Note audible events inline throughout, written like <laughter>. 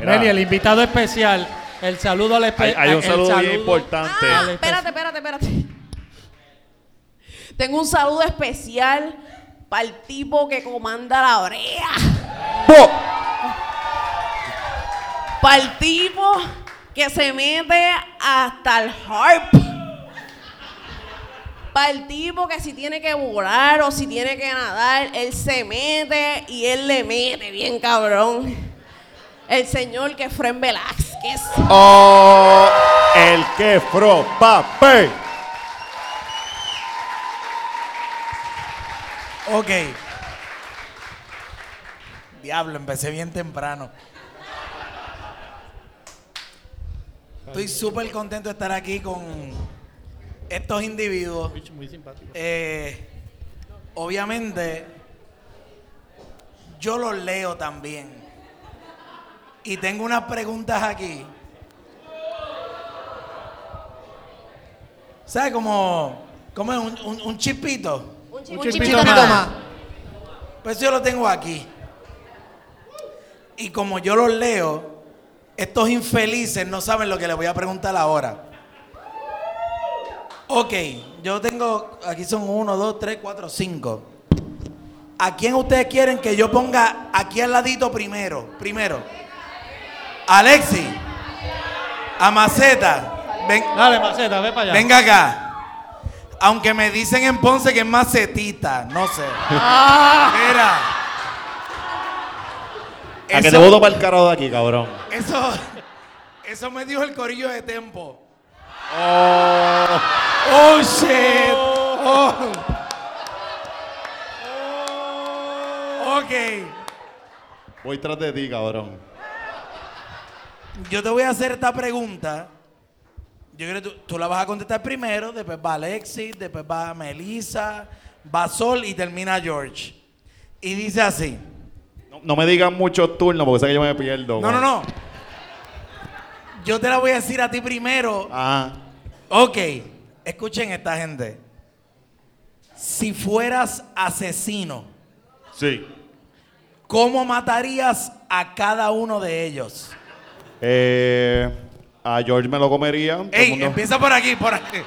Mira. El invitado especial, el saludo al especial. hay un saludo bien importante. Ah, espérate, espérate, espérate. Tengo un saludo especial para el tipo que comanda la brea. Para el tipo que se mete hasta el harp. Para el tipo que si tiene que volar o si tiene que nadar, él se mete y él le mete bien cabrón. El señor que Fren Velázquez. Oh, el que fro, pape. Ok. Diablo, empecé bien temprano. Estoy súper contento de estar aquí con estos individuos. Muy simpático. Eh, obviamente, yo los leo también. Y tengo unas preguntas aquí. ¿Sabes cómo, cómo es un, un- un chispito? Un Un chispito chispito nada más. más. Pues yo lo tengo aquí. Y como yo los leo, estos infelices no saben lo que les voy a preguntar ahora. Ok, yo tengo, aquí son uno, dos, tres, cuatro, cinco. ¿A quién ustedes quieren que yo ponga aquí al ladito primero? Primero. Alexi. A Maceta. Ven, Dale, Maceta, ve para allá. venga acá. Aunque me dicen en Ponce que es macetita, no sé. Ah. Mira. A que te voto para el carajo de aquí, cabrón. Eso, eso me dijo el corillo de Tempo. Oh, Oh shit. Oh. Ok. voy tras de ti, cabrón. Yo te voy a hacer esta pregunta. Yo creo que tú, tú la vas a contestar primero, después va Alexis, después va Melissa, va Sol y termina George. Y dice así. No, no me digan muchos turnos porque sé que yo me pierdo. No, no, no. Yo te la voy a decir a ti primero. Ah, Ok, escuchen esta gente. Si fueras asesino, sí. ¿cómo matarías a cada uno de ellos? Eh, a George me lo comería. todo el Ey, mundo- empieza por aquí, por aquí.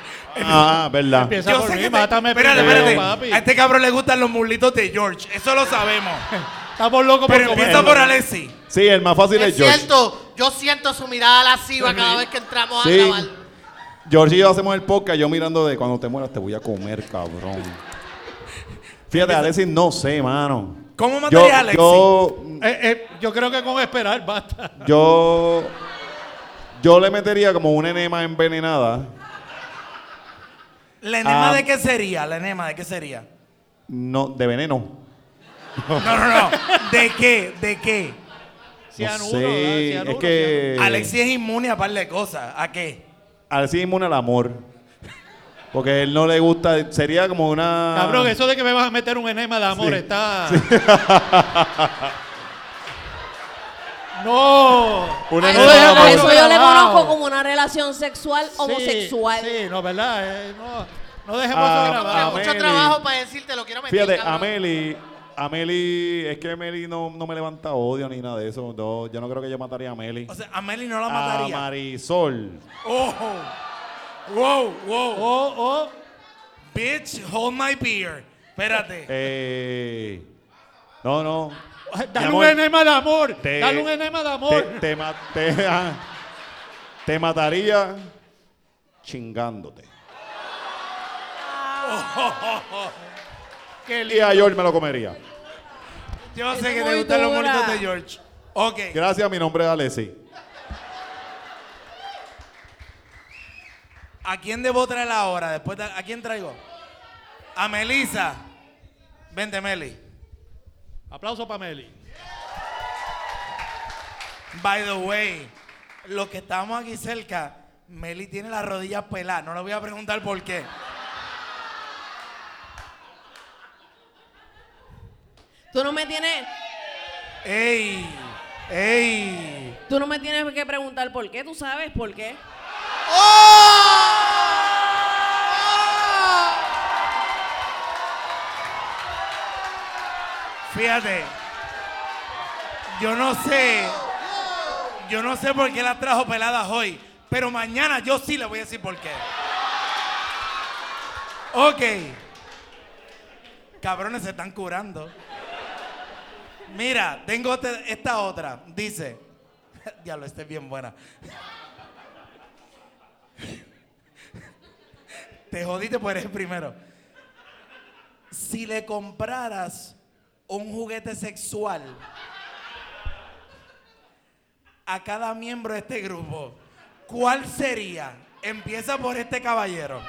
Ah, verdad. Empieza Yo por sé mí, mátame espérate, primero, espérate. papi. A este cabrón le gustan los muslitos de George, eso lo sabemos. <laughs> Estamos locos por Pero empieza comerlo. por Alexi. Sí, el más fácil es, Es George. cierto, yo siento su mirada lasciva cada vez que entramos Sí. a grabar. George y yo hacemos el podcast, yo mirando de cuando te mueras te voy a comer, cabrón. Fíjate, Alexis, no sé, mano. ¿Cómo Yo, matarías a Alexi? yo, Eh, eh, yo creo que con esperar basta. yo, yo le metería como una enema envenenada. ¿La enema Ah. de qué sería? ¿La enema de qué sería? No, de veneno. No, no, no. ¿De qué? ¿De qué? Cianuro, no sé, Cianuro, es que Alexi es inmune a par de cosas. ¿A qué? Alexis es inmune al amor. Porque a él no le gusta, sería como una... Cabrón, eso de que me vas a meter un enema de amor Sí. está. <laughs> no. Una A eso, de a amor. eso yo le conozco como una relación sexual Sí, homosexual. Sí, no, ¿verdad? Eh, no, no dejemos Ah, eso Tengo grabado. Ameli. mucho trabajo para decirte, lo quiero meter. Fíjate, cabrón. Ameli, Ameli, es que Ameli no, no me levanta odio ni nada de eso. No, yo no creo que yo mataría a Ameli. O sea, a Meli no la a mataría. Marisol. Oh. Wow, wow. Oh, oh. Bitch, hold my beer. Espérate. Eh, no, no. Dale un enema de amor. te- Dale un enema de amor. te, ma- te- ah, te mataría chingándote. <laughs> Qué Y lindo. a George me lo comería. Yo sé es que te gustan los monitos de George. Ok. Gracias, mi nombre es Alessi. ¿A quién debo traer ahora? Después de- ¿A quién traigo? A Melissa. Vente, Meli. Aplauso para Meli. By the way, los que estamos aquí cerca, Meli tiene las rodillas peladas. No le voy a preguntar por qué. Tú no me tienes, ¡Ey! ¡Ey! tú no me tienes que preguntar por qué, tú sabes por qué. Fíjate. Yo no sé. Yo no sé por qué las trajo peladas hoy, pero mañana yo sí le voy a decir por qué. Ok. Cabrones se están curando. Mira, tengo te- esta otra. Dice. <laughs> Diablo, esta es bien buena. <laughs> Te jodiste por el primero. Si le compraras un juguete sexual a cada miembro de este grupo, ¿cuál sería? Empieza por este caballero.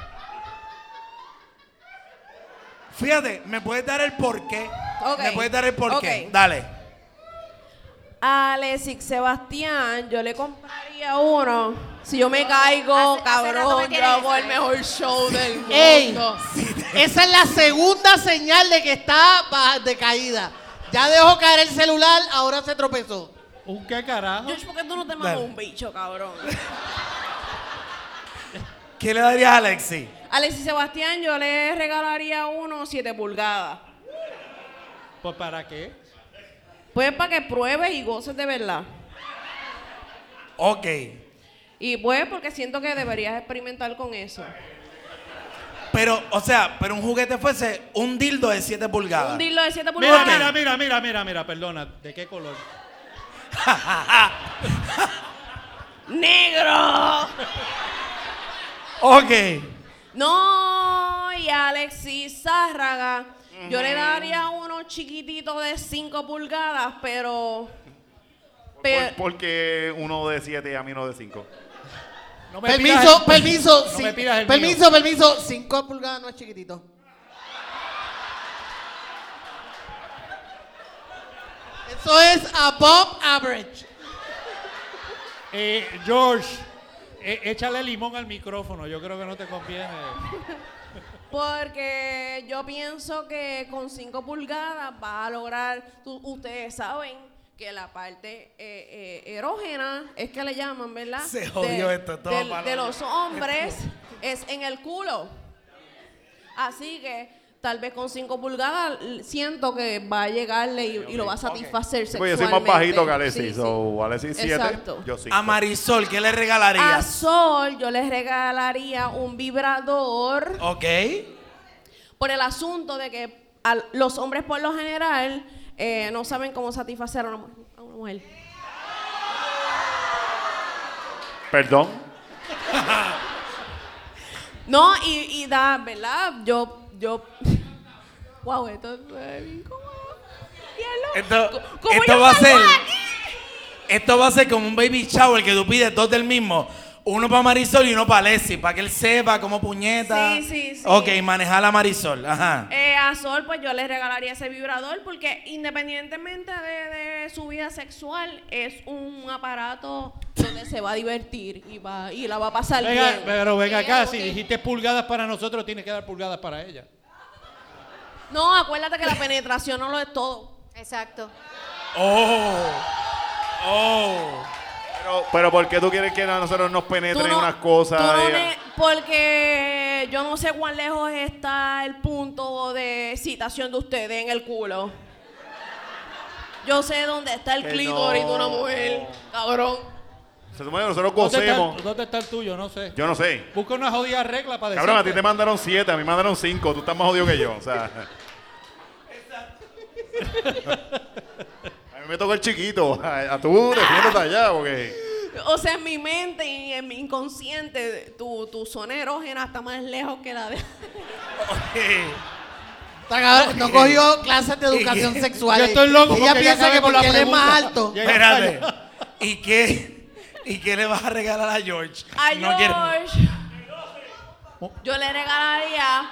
Fíjate, ¿me puedes dar el porqué? ¿Me puedes dar el porqué? Dale. A Alexis Sebastián, yo le compraría uno. Si yo me caigo, Hace- hace rato me cabrón, yo hago esa. el mejor show del mundo. ¡Ey! Esa es la segunda señal de que está ba- de caída. Ya dejó caer el celular, ahora se tropezó. ¿Un qué carajo? George, ¿por qué tú no te mamas Dale. un bicho, cabrón? <laughs> ¿Qué le darías a Alexi? Alexis Sebastián, yo le regalaría uno 7 pulgadas. ¿Pues para qué? Pues para que pruebes y goces de verdad. Ok. Y pues porque siento que deberías experimentar con eso. Pero, o sea, pero un juguete fuese un dildo de 7 pulgadas. Un dildo de 7 Mira, pulgadas. mira, mira, mira, mira, mira, perdona. ¿De qué color? ¡Negro! Ok. No, y Alexis Zárraga, yo le daría uno chiquitito de 5 pulgadas, pero... pero Por- porque uno de 7 y a mí no de 5. No Permiso, el- permiso, No sí, me pidas el permiso, permiso. 5 pulgadas no es chiquitito. Eso es above average. Eh, George, eh, échale limón al micrófono. Yo creo que no te conviene. <laughs> Porque yo pienso que con 5 pulgadas va a lograr, tú- ustedes saben que la parte eh, eh, erógena es que le llaman, ¿verdad? Se jodió esto, todo de lo- los hombres es en el culo. Así que tal vez con 5 pulgadas siento que va a llegarle y, y lo va a satisfacer Pues yo sexualmente. soy más bajito que Alexis. Sí, sí. So, Alexis 7, Exacto. yo 5. A Marisol, ¿qué le A regalarías? Sol yo les regalaría un vibrador. Ok. por el asunto de que los hombres por lo general eh, no saben cómo satisfacer a una, a una mujer. Perdón. <laughs> No, y, y da, ¿verdad? Yo, yo, <laughs> wow, esto es bien incómodo. Esto, ¿Cómo- esto yo va a ser. aquí? Esto va a ser como un baby shower que tú pides dos del mismo. Uno para Marisol y uno para Alexi, para que él sepa cómo puñeta. Sí, sí, sí. Ok, manejar a Marisol. Ajá. Eh, a Sol, pues yo le regalaría ese vibrador porque independientemente de, de su vida sexual, es un aparato donde se va a divertir y, va, y la va a pasar Venga, bien. pero venga acá, si dijiste pulgadas para nosotros, tienes que dar pulgadas para ella. No, acuérdate que la penetración no lo es todo. Exacto. Oh. Oh. Pero, pero ¿por qué tú quieres que a nosotros nos penetren no- unas cosas? tú no porque yo no sé cuán lejos está el punto de excitación de ustedes en el culo. Yo sé dónde está el clítoris de una no. mujer, cabrón. Se supone que nosotros ¿Dónde está, gocemos. el, ¿Dónde está el tuyo? No sé. Yo no sé. Busca una jodida regla para decir. Cabrón, a ti te mandaron 7, a mí me mandaron 5. Tú estás más jodido que yo. O sea. mí <laughs> <laughs> me tocó el chiquito. <laughs> A, a tú defiéndete allá porque. O sea, en mi mente y en mi inconsciente, tu, tu zona erógena está más lejos que la de... <laughs> Cabrón No cogió clases de educación <laughs> sexual. Yo estoy loco Ella piensa que la porque él es más alto. Espérate. ¿Y qué? ¿Y qué le vas a regalar a George? A No quiero- George, yo le regalaría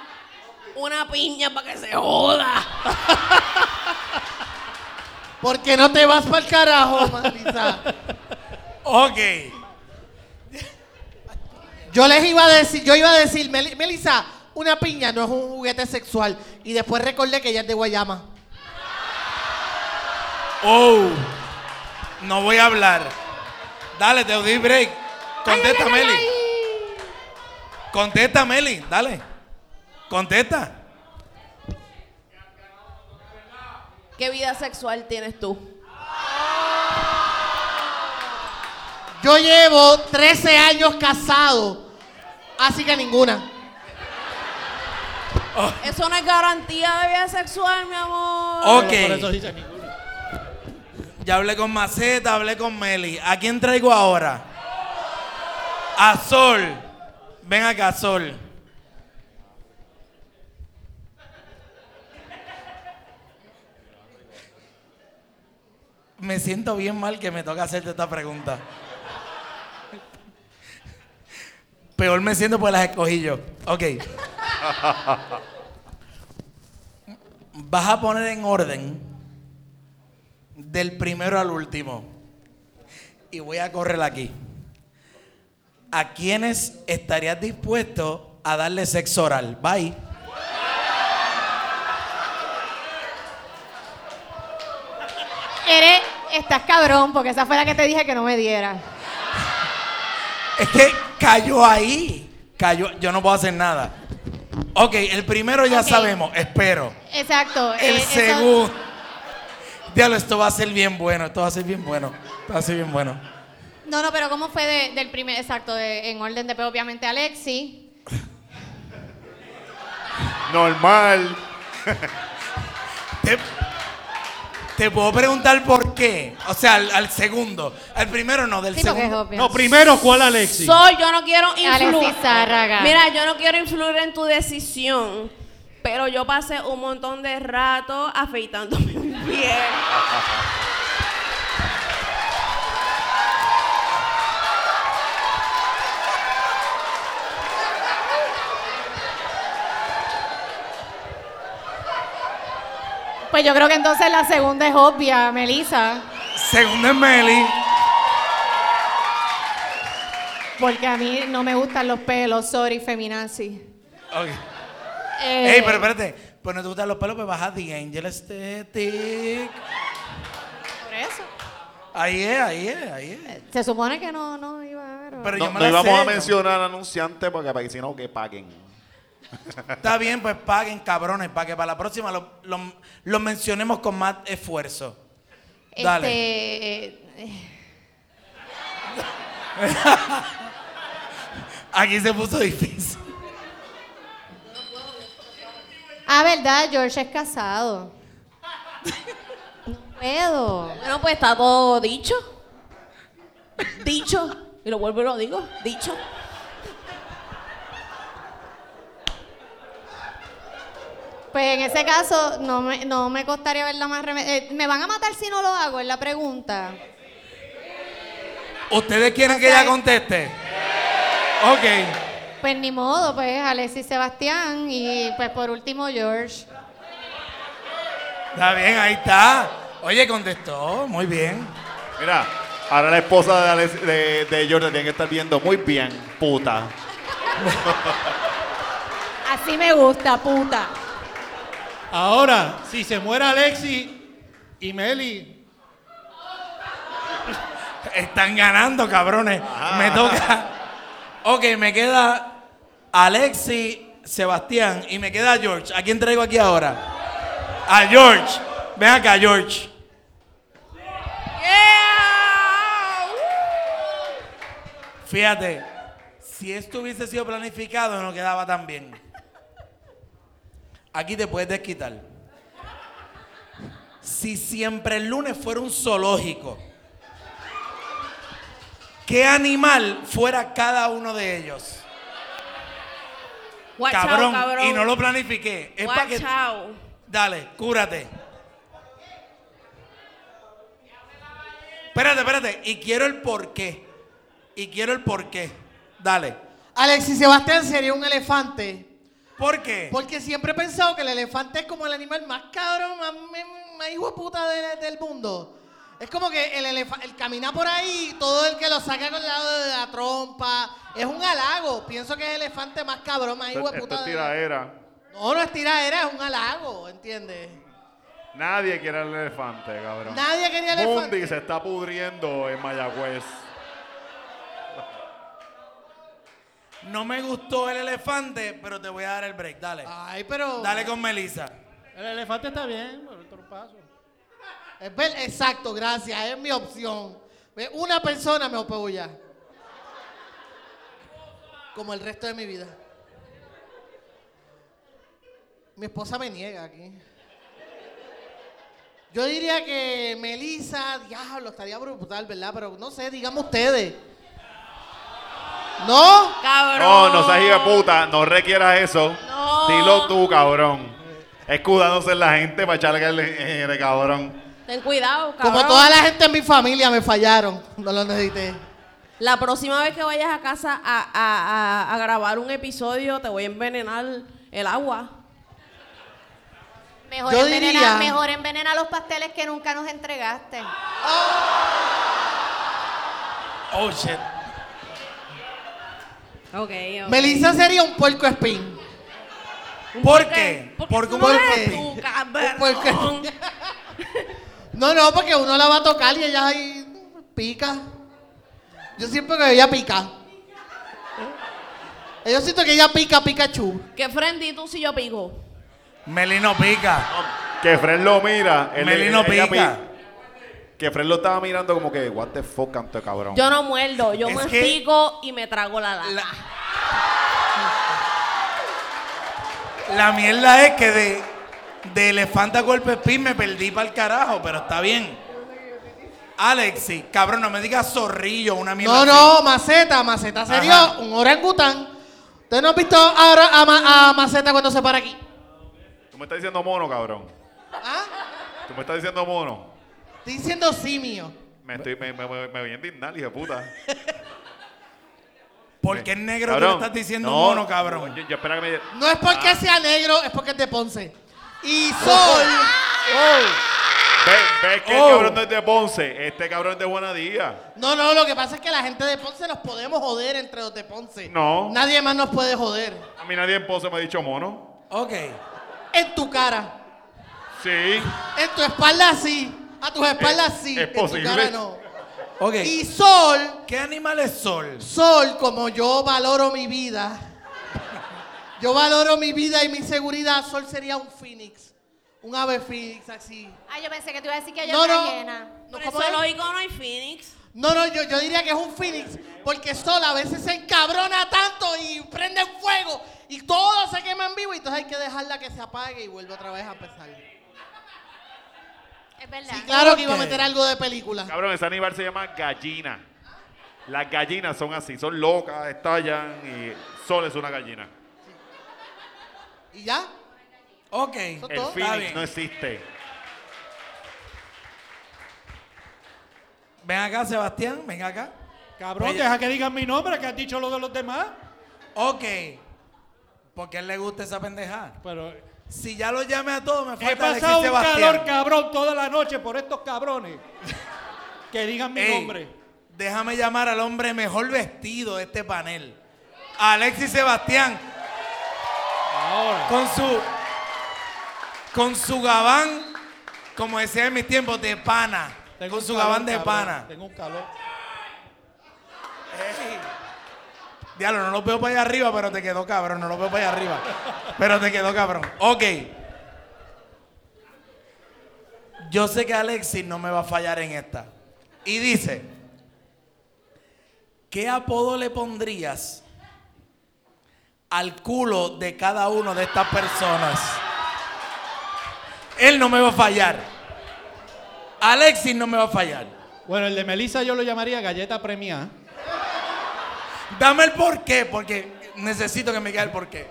una piña para que se joda. ¿Por qué no te vas para el carajo, Marisa? Ok. Yo les iba a decir, yo iba a decir, Mel- Melissa, una piña no es un juguete sexual. Y después recordé que ella es de Guayama. Oh. No voy a hablar. Dale, te doy break. Contesta, Meli. Contesta, Meli. Dale. Contesta. ¿Qué vida sexual tienes tú? Yo llevo 13 años casado, así que ninguna. Eso no es garantía de vida sexual, mi amor. Ok. Por eso dice ninguno. Ya hablé con Maceta, hablé con Meli. ¿A quién traigo ahora? A Sol. Ven acá, Sol. Me siento bien mal que me toca hacerte esta pregunta. Peor me siento porque las escogí yo. Ok. Vas a poner en orden del primero al último. Y voy a correr aquí. ¿A quiénes estarías dispuesto a darle sexo oral? Bye. Eres, estás cabrón, porque esa fue la que te dije que no me diera. Es que cayó ahí. Cayó. Yo no puedo hacer nada. Ok, el primero ya sabemos. Espero. Exacto. El eh, eso- segundo. Diablo, esto va a ser bien bueno. Esto va a ser bien bueno. Esto va a ser bien bueno. No, no, pero ¿cómo fue de- del primer, exacto, de- en orden de, pues, obviamente, Alexi? Normal. Te, puedo preguntar por qué. O sea, al, al segundo. Al primero no, del Sí, porque es segundo. obvio. No, primero, ¿cuál Alexi? Soy, yo no quiero influir. Alexis Zárraga. Mira, yo no quiero influir en tu decisión, pero yo pasé un montón de rato afeitándome mi piel. Pues yo creo que entonces la segunda es obvia, Melissa. Segundo es Meli. Porque a mí no me gustan los pelos, sorry, feminazi. Ok. Eh, Ey, pero espérate. Pues no te gustan los pelos, pues baja The Angel Aesthetic. Por eso. Ahí es, ahí es, ahí es. Se supone que no, no iba a ver. Pero No, yo me no la íbamos sé, a yo- mencionar anunciantes porque para que si no que paguen. Está bien, pues paguen, cabrones, para que para la próxima lo, lo- lo mencionemos con más esfuerzo. Dale. Este, eh, Aquí se puso difícil. Ah, verdad, George es casado. No puedo. Bueno, pues está todo dicho. Dicho. Y lo vuelvo y lo digo. Dicho. Pues en ese caso no me, no me costaría verla más eh, ¿Me van a matar si no lo hago? Es la pregunta. ¿Ustedes quieren que sea, ella conteste? Ok. Pues ni modo, pues Alexis Sebastián y pues por último George. Está bien, ahí está. Oye, contestó. Muy bien. Mira, ahora la esposa de, Alex- de, de Jordan tiene que estar viendo muy bien, puta. Así me gusta, puta. Ahora, si se muere Alexi y Meli, Están ganando, cabrones. Me toca. Ok, me queda Alexi, Sebastián y me queda George. ¿A quién traigo aquí ahora? A George. Ven acá, George. Yeah. Fíjate, si esto hubiese sido planificado, no quedaba tan bien. Aquí te puedes desquitar. Si siempre el lunes fuera un zoológico, ¿qué animal fuera cada uno de ellos? Watch out, cabrón, y no lo planifiqué. Es para Watch que. out. Dale, cúrate. Espérate, espérate. Y quiero el porqué. Y quiero el porqué. Dale. Alexis Sebastián sería un elefante. ¿Por qué? Porque siempre he pensado que el elefante es como el animal más cabrón, más, más- más hijo de puta de- del mundo. Es como que el elefante, el caminar por ahí, todo el que lo saca con el lado de la trompa, es un halago. Pienso que es el elefante más cabrón, más hijo de Esto puta. es de- tiraera. No, no es tiradera, es un halago, ¿entiendes? Nadie quiere el elefante, cabrón. Nadie quería elefante. Mundi se está pudriendo en Mayagüez. No me gustó el elefante, pero te voy a dar el break. Dale. Ay, pero. Dale con Melissa. el elefante está bien, pero otro paso. Es ver- exacto, gracias, es mi opción. Ve, Una persona me apoya. Como el resto de mi vida. Mi esposa me niega aquí. Yo diría que Melissa, diablo, estaría brutal, ¿verdad? Pero no sé, díganme ustedes. ¿No? Cabrón. No, no seas hija de puta, no requieras eso. No. Dilo tú, cabrón. Escudándose en la gente para echarle el, el cabrón. Ten cuidado, cabrón. Como toda la gente en mi familia me fallaron. No lo necesité. La próxima vez que vayas a casa a, a- a- a grabar un episodio, te voy a envenenar el agua. Mejor, Yo envenena, diría- mejor envenena los pasteles que nunca nos entregaste. Oh, shit. Ok, ok. Melissa sería un puerco espín. ¿Por qué? Porque Porque un no puerco espín. espín. <laughs> No, no, porque uno la va a tocar y ella ahí pica. Yo siempre que ella pica. Yo siento que ella pica Pikachu. ¿Qué frente tú si yo pico? Melino pica. Que Fred lo mira. Melino pica. Que Fred lo estaba mirando como que, what the fuck, canto de cabrón. Yo no muerdo, yo Es me que- pico y me trago la lata. La, la mierda es que de, de elefante a golpe pin me perdí para el carajo, pero está bien. Alexi, cabrón, no me digas zorrillo, una mierda. No, así. no, Maceta. Maceta sería Ajá. un orangután. ¿Ustedes no han visto ahora a, Ma- a Maceta cuando se para aquí? Tú me estás diciendo mono, cabrón. ¿Ah? Tú me estás diciendo mono. Estoy diciendo simio. Me, estoy, me, me, me, me voy a indignar, hija de puta. ¿Por qué es negro tú Cabrón, le estás diciendo no, mono, cabrón? Yo, yo espera que me... No es porque sea negro, es porque es de Ponce. Y Sol. Ve, ve que Oh. el cabrón no es de Ponce. Este cabrón es de Buenadía. No, no, lo que pasa es que la gente de Ponce nos podemos joder entre los de Ponce. No. Nadie más nos puede joder. A mí nadie en Ponce me ha dicho mono. Ok. En tu cara. Sí. En tu espalda sí. A tus espaldas sí. es en posible. tu cara no. Ok. Y Sol, ¿Qué animal es sol? Sol, como yo valoro mi vida. Yo valoro mi vida y mi seguridad. Sol sería un phoenix. Un ave phoenix así. Ah, yo pensé que te iba a decir que hay No, otra no. llena. no Por ¿cómo eso es? no hay Phoenix. No, no, yo, yo diría que es un Phoenix, porque Sol a veces se encabrona tanto y prende fuego y todo se quema en vivo y entonces hay que dejarla que se apague y vuelve otra vez a empezar. Es verdad. Sí, claro que iba a meter algo de película. Cabrón, ese animal se llama gallina. Las gallinas son así, son locas, estallan y Sol es una gallina. ¿Y ya? Ok. Eso El todo. Está Phoenix bien. no existe. Ven acá, Sebastián, ven acá. Cabrón, deja que digan mi nombre, que has dicho lo de los demás. Ok. Porque a él le gusta esa pendejada. Pero Si ya lo llamé a todos, me he falta Alexis pasado un Sebastián. calor cabrón toda la noche por estos cabrones. que digan mi Ey, nombre. Déjame llamar al hombre mejor vestido de este panel. Alexis Sebastián. Ahora. Con su. Con su gabán, como decía en mis tiempos, de pana. Tengo con un su calor, gabán de cabrón, pana. Tengo un calor. Ey. Diablo, no lo veo para allá arriba, pero te quedó cabrón. No lo veo para allá arriba. Pero te quedó cabrón. Ok. Yo sé que Alexis no me va a fallar en esta. Y dice, ¿qué apodo le pondrías al culo de cada uno de estas personas? Él no me va a fallar. Alexis no me va a fallar. Bueno, el de Melissa yo lo llamaría galleta premiada. Dame el porqué, porque necesito que me quede el porqué.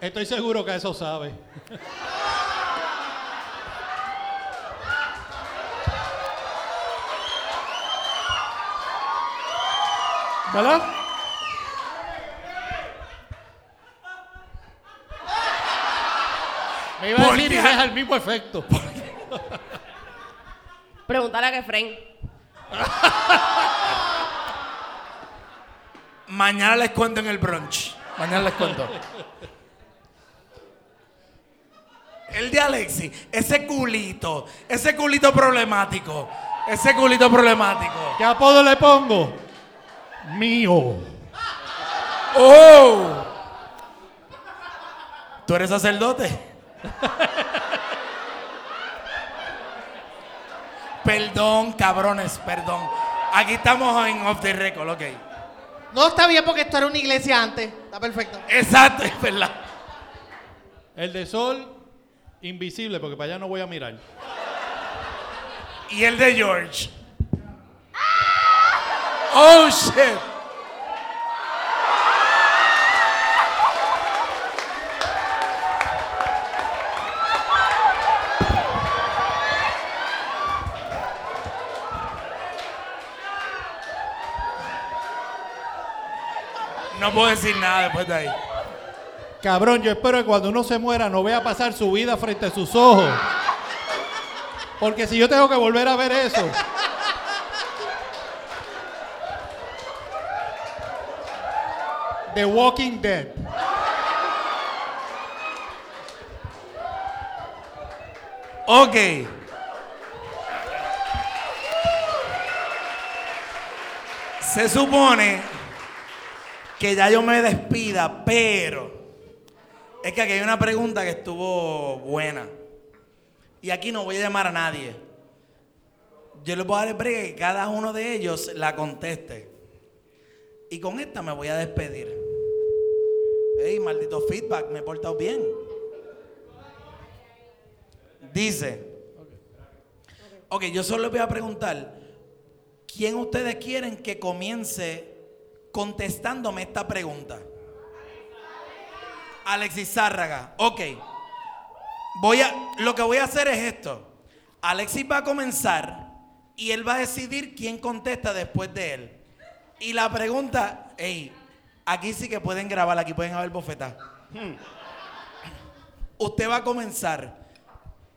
Estoy seguro que eso sabe. ¿Verdad? Me iba a ¿Por decir y qué? deja el mismo efecto. Pregúntale a que Fren. <laughs> Mañana les cuento en el brunch. Mañana les cuento. El de Alexi, ese culito, ese culito problemático, ese culito problemático. ¿Qué apodo le pongo? Mío. ¡Oh! ¿Tú eres sacerdote? Perdón, cabrones, perdón. Aquí estamos en off the record, ok. No está bien porque esto era una iglesia antes. Está perfecto. Exacto, es verdad. El de sol, invisible, porque para allá no voy a mirar. Y el de George. Oh shit. No puedo decir nada después de ahí. Cabrón, yo espero que cuando uno se muera no vea pasar su vida frente a sus ojos. Porque si yo tengo que volver a ver eso. The Walking Dead. Ok. Se supone que ya yo me despida, pero es que aquí hay una pregunta que estuvo buena. Y aquí no voy a llamar a nadie. Yo les voy a dar el que cada uno de ellos la conteste. Y con esta me voy a despedir. Ey, maldito feedback, me he portado bien. Dice. Ok, yo solo les voy a preguntar. ¿Quién ustedes quieren que comience contestándome esta pregunta? Alexis Zárraga. Ok. Voy a, lo que voy a hacer es esto. Alexis va a comenzar y él va a decidir quién contesta después de él. Y la pregunta, hey, aquí sí que pueden grabar, aquí pueden haber bofetas. Usted va a comenzar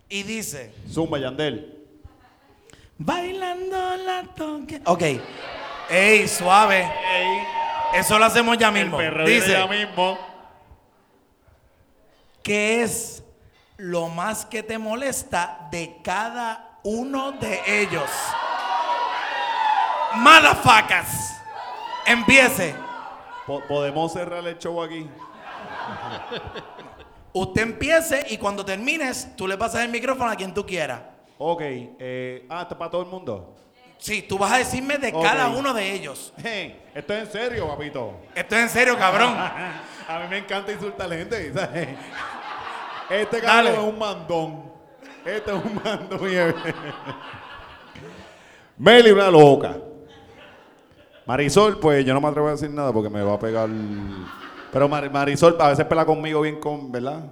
y dice, Zumba, Yandel. bailando la toque. Ok. Ey, suave. Eso lo hacemos ya mismo. Dice, mismo. ¿qué es lo más que te molesta de cada uno de ellos? Madafacas. Empiece. Po- ¿Podemos cerrar el show aquí? Usted empiece y cuando termines, tú le pasas el micrófono a quien tú quieras. Ok. Eh, ah, ¿esto es para todo el mundo? Sí, tú vas a decirme de cada uno de ellos. Hey, esto es en serio, papito. Esto es en serio, cabrón. <laughs> A mí me encanta insultar a la gente. ¿sabes? <laughs> Este Dale. cabrón es un mandón. Este es un mandón. Meli, una loca. Marisol, pues yo no me atrevo a decir nada porque me va a pegar. Pero Mar- Marisol a veces pela conmigo bien con, ¿verdad?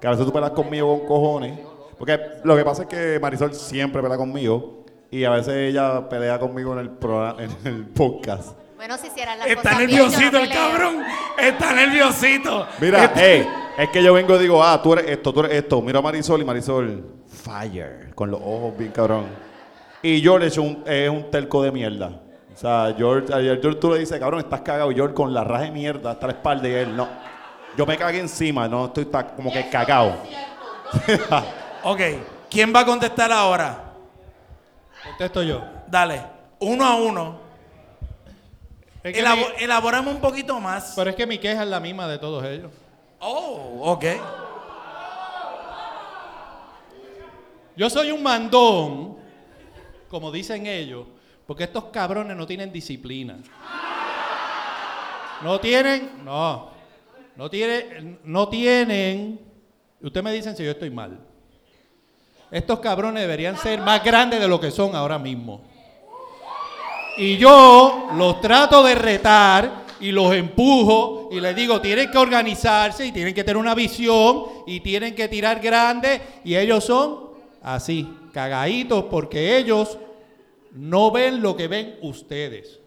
Que a veces tú pelas conmigo con cojones. Porque lo que pasa es que Marisol siempre pelea conmigo. Y a veces ella pelea conmigo en el, programa, en el podcast. Bueno, si hicieran las Está cosas bien, yo no nerviosito el peleo. cabrón. Está nerviosito. Mira, Está- hey, es que yo vengo y digo, ah, tú eres esto, tú eres esto. Miro a Marisol y Marisol, fire, con los ojos bien cabrón. Y George es un, es un telco de mierda. O sea, George, a George tú le dices, cabrón, estás cagado. Y George con la raja de mierda hasta la espalda y él, no. Yo me cagué encima, no estoy ta- como que cagado. Ok, ¿quién va a contestar ahora? Contesto yo. Dale, uno a uno. Es que Elabo- mi- elaboramos un poquito más. pero es que mi queja es la misma de todos ellos. Oh, ok. Yo soy un mandón, como dicen ellos, porque estos cabrones no tienen disciplina. No tienen, no, no tienen, no tienen. Ustedes me dicen si yo estoy mal. Estos cabrones deberían ser más grandes de lo que son ahora mismo. Y yo los trato de retar y los empujo y les digo, tienen que organizarse y tienen que tener una visión y tienen que tirar grande y ellos son así, cagaditos porque ellos no ven lo que ven ustedes.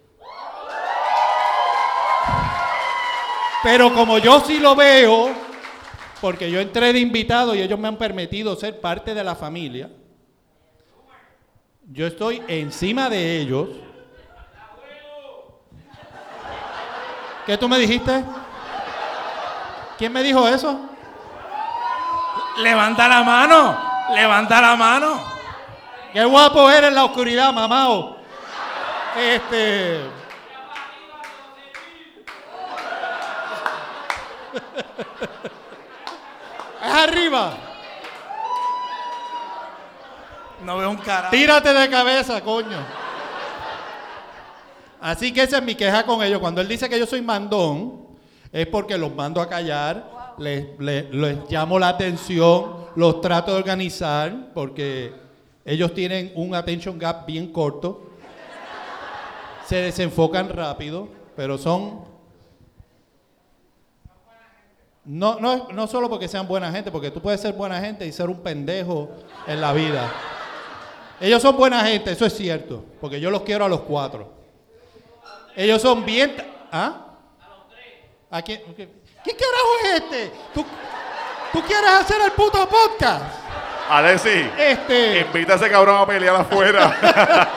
Pero como yo sí lo veo, porque yo entré de invitado y ellos me han permitido ser parte de la familia, yo estoy encima de ellos. ¿Qué tú me dijiste? ¿Quién me dijo eso? Levanta la mano. Levanta la mano. Qué guapo eres en la oscuridad, mamao. Este. <laughs> es arriba. No veo un carajo. Tírate de cabeza, coño. Así que esa es mi queja con ellos. Cuando él dice que yo soy mandón, es porque los mando a callar, les, les- les llamo la atención, los trato de organizar, porque ellos tienen un attention gap bien corto. Se desenfocan rápido, pero son... No, no, no solo porque sean buena gente, porque tú puedes ser buena gente y ser un pendejo en la vida. Ellos son buena gente, eso es cierto, porque yo los quiero a los cuatro. Ellos son bien... ¿Ah? ¿A quién? ¿Qué, qué carajo es este? ¿Tú, ¿Tú quieres hacer el puto podcast? Alexi, Este, invita a ese cabrón a pelear afuera. <laughs>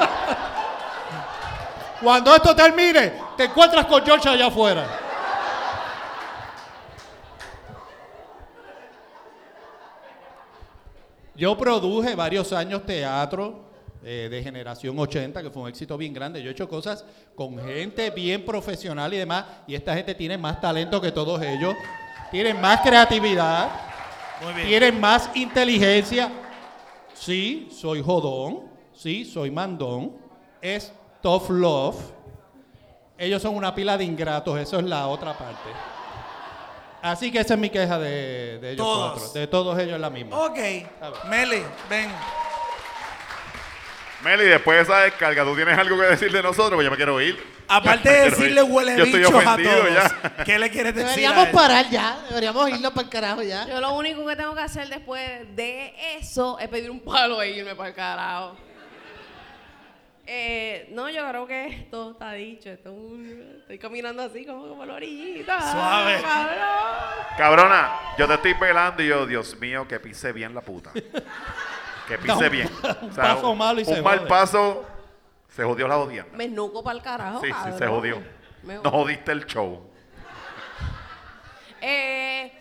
cuando esto termine, te encuentras con George allá afuera. Yo produje varios años teatro eh, de generación 80, que fue un éxito bien grande. Yo he hecho cosas con gente bien profesional y demás, y esta gente tiene más talento que todos ellos, tienen más creatividad, tienen más inteligencia. Sí, soy jodón, sí, soy mandón, es tough love. Ellos son una pila de ingratos, eso es la otra parte. Así que esa es mi queja de, de ellos Todos. cuatro. De todos ellos es la misma. Ok. Meli, ven. Meli, después de esa descarga, ¿tú tienes algo que decir de nosotros? Pues yo me quiero ir. Aparte de decirle ir. huele Yo estoy bichos a ofendido todos, ya. ¿qué le quieres decir? a Deberíamos él? parar ya. Deberíamos irnos para el carajo ya. Yo lo único que tengo que hacer después de eso es pedir un palo e irme para el carajo. Eh, no, yo creo que esto está dicho. Esto estoy caminando así como por la orillita. Suave. cabrón. Cabrona, yo te estoy pelando y yo, Dios mío, que pise bien la puta. Que <laughs> pise un- bien. un paso malo y un se mal jode. paso, se jodió la jodienda. Me esnuco para el carajo. Sí, sí, se jodió. No jodiste el show. <laughs> Eh,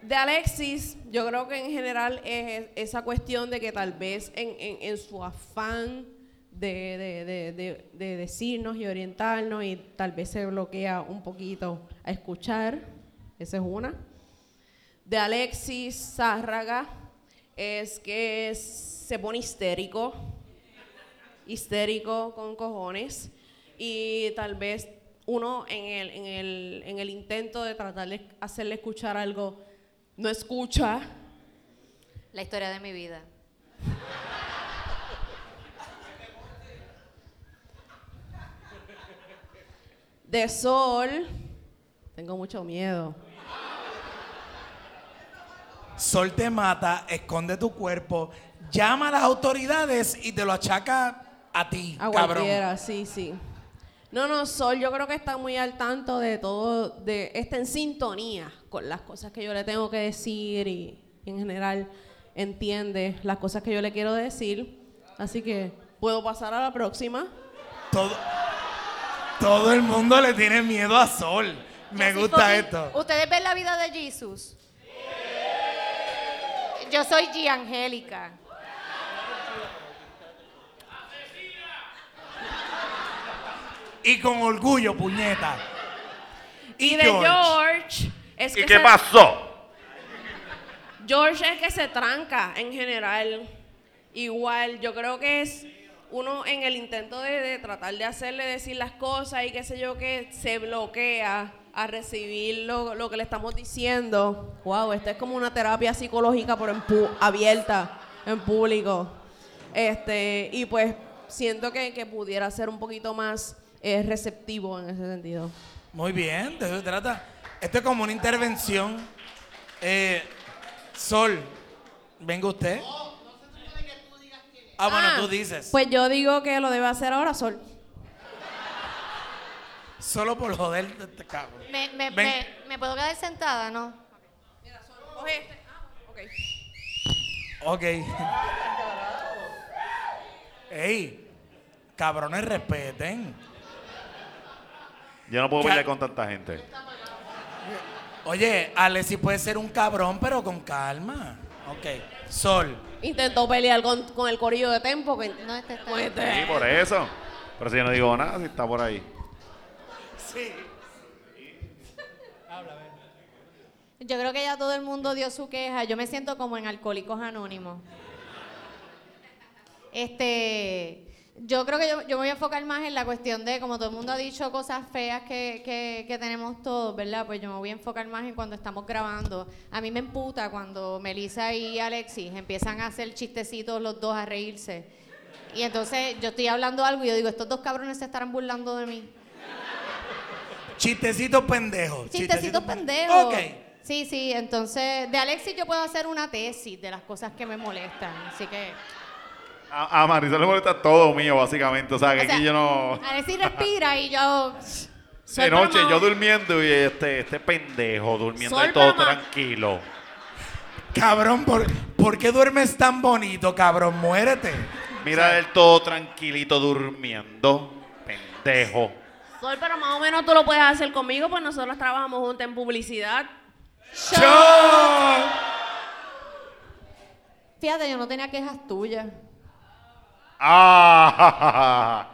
de Alexis, yo creo que en general es esa cuestión de que tal vez en, en- en su afán de, de- de- de- de decirnos y orientarnos y tal vez se bloquea un poquito a escuchar, esa es una. De Alexis Zárraga es que se pone histérico, histérico con cojones y tal vez uno en el, en el, en el intento de tratar de hacerle escuchar algo no escucha. La historia de mi vida. De sol, tengo mucho miedo. Sol te mata, esconde tu cuerpo, llama a las autoridades y te lo achaca a ti, A cabrón. cualquiera, sí, sí. No, no, Sol, yo creo que está muy al tanto de todo, de está en sintonía con las cosas que yo le tengo que decir y en general entiende las cosas que yo le quiero decir. Así que puedo pasar a la próxima. Todo, todo el mundo le tiene miedo a Sol. Me gusta esto. ¿Ustedes ven la vida de Jesús? Yo soy G. Angélica. Y con orgullo, puñeta. Y de George, es ¿Y que qué se- pasó? George es que se tranca en general. Igual, yo creo que es uno en el intento de, tratar de hacerle decir las cosas y qué sé yo, que se bloquea a recibir lo, lo que le estamos diciendo. Wow, esta es como una terapia psicológica pero en pu- abierta, en público. Este, y pues siento que, que pudiera ser un poquito más eh, receptivo en ese sentido. Muy bien, de eso se trata. Esto es como una intervención. Eh, Sol, venga usted. Ah, bueno, Ah, tú dices. Pues yo digo que lo debe hacer ahora Sol. Solo por joder de este cabrón. ¿Me, me, Ven. me, me puedo quedar sentada, no? Coge este. Ah, ok. Ok. Ey, cabrones, respeten. Yo no puedo ¿Qué? pelear con tanta gente. Oye, Alexis puede ser un cabrón, pero con calma. Ok. Sol. Intentó pelear con, con el corillo de Tempo. Que, No, este está. este- Sí, por eso. Pero si yo no digo nada, si está por ahí. Sí. Yo creo que ya todo el mundo dio su queja. Yo me siento como en Alcohólicos Anónimos. Este, yo creo que yo, yo me voy a enfocar más en la cuestión de, como todo el mundo ha dicho, cosas feas que, que, que tenemos todos, ¿verdad? Pues yo me voy a enfocar más en cuando estamos grabando. A mí me emputa cuando Melissa y Alexis empiezan a hacer chistecitos los dos a reírse. Y entonces yo estoy hablando algo y yo digo, estos dos cabrones se estarán burlando de mí. Chistecitos pendejos. Chistecitos pendejos. Ok. Sí, sí, entonces de Alexis yo puedo hacer una tesis de las cosas que me molestan. Así que, A, a Marisol le molesta todo mío, básicamente. O sea, que o sea, aquí yo no. Alexis respira y yo... De noche, yo durmiendo y este, este pendejo durmiendo Sol, ahí todo tranquilo. Cabrón, ¿por, ¿por qué duermes tan bonito, cabrón? Muérete. Mira él todo tranquilito durmiendo. Pendejo. Sol, pero más o menos tú lo puedes hacer conmigo, pues nosotros trabajamos juntos en publicidad. ¡Yo! Fíjate, yo no tenía quejas tuyas. ¡Ah!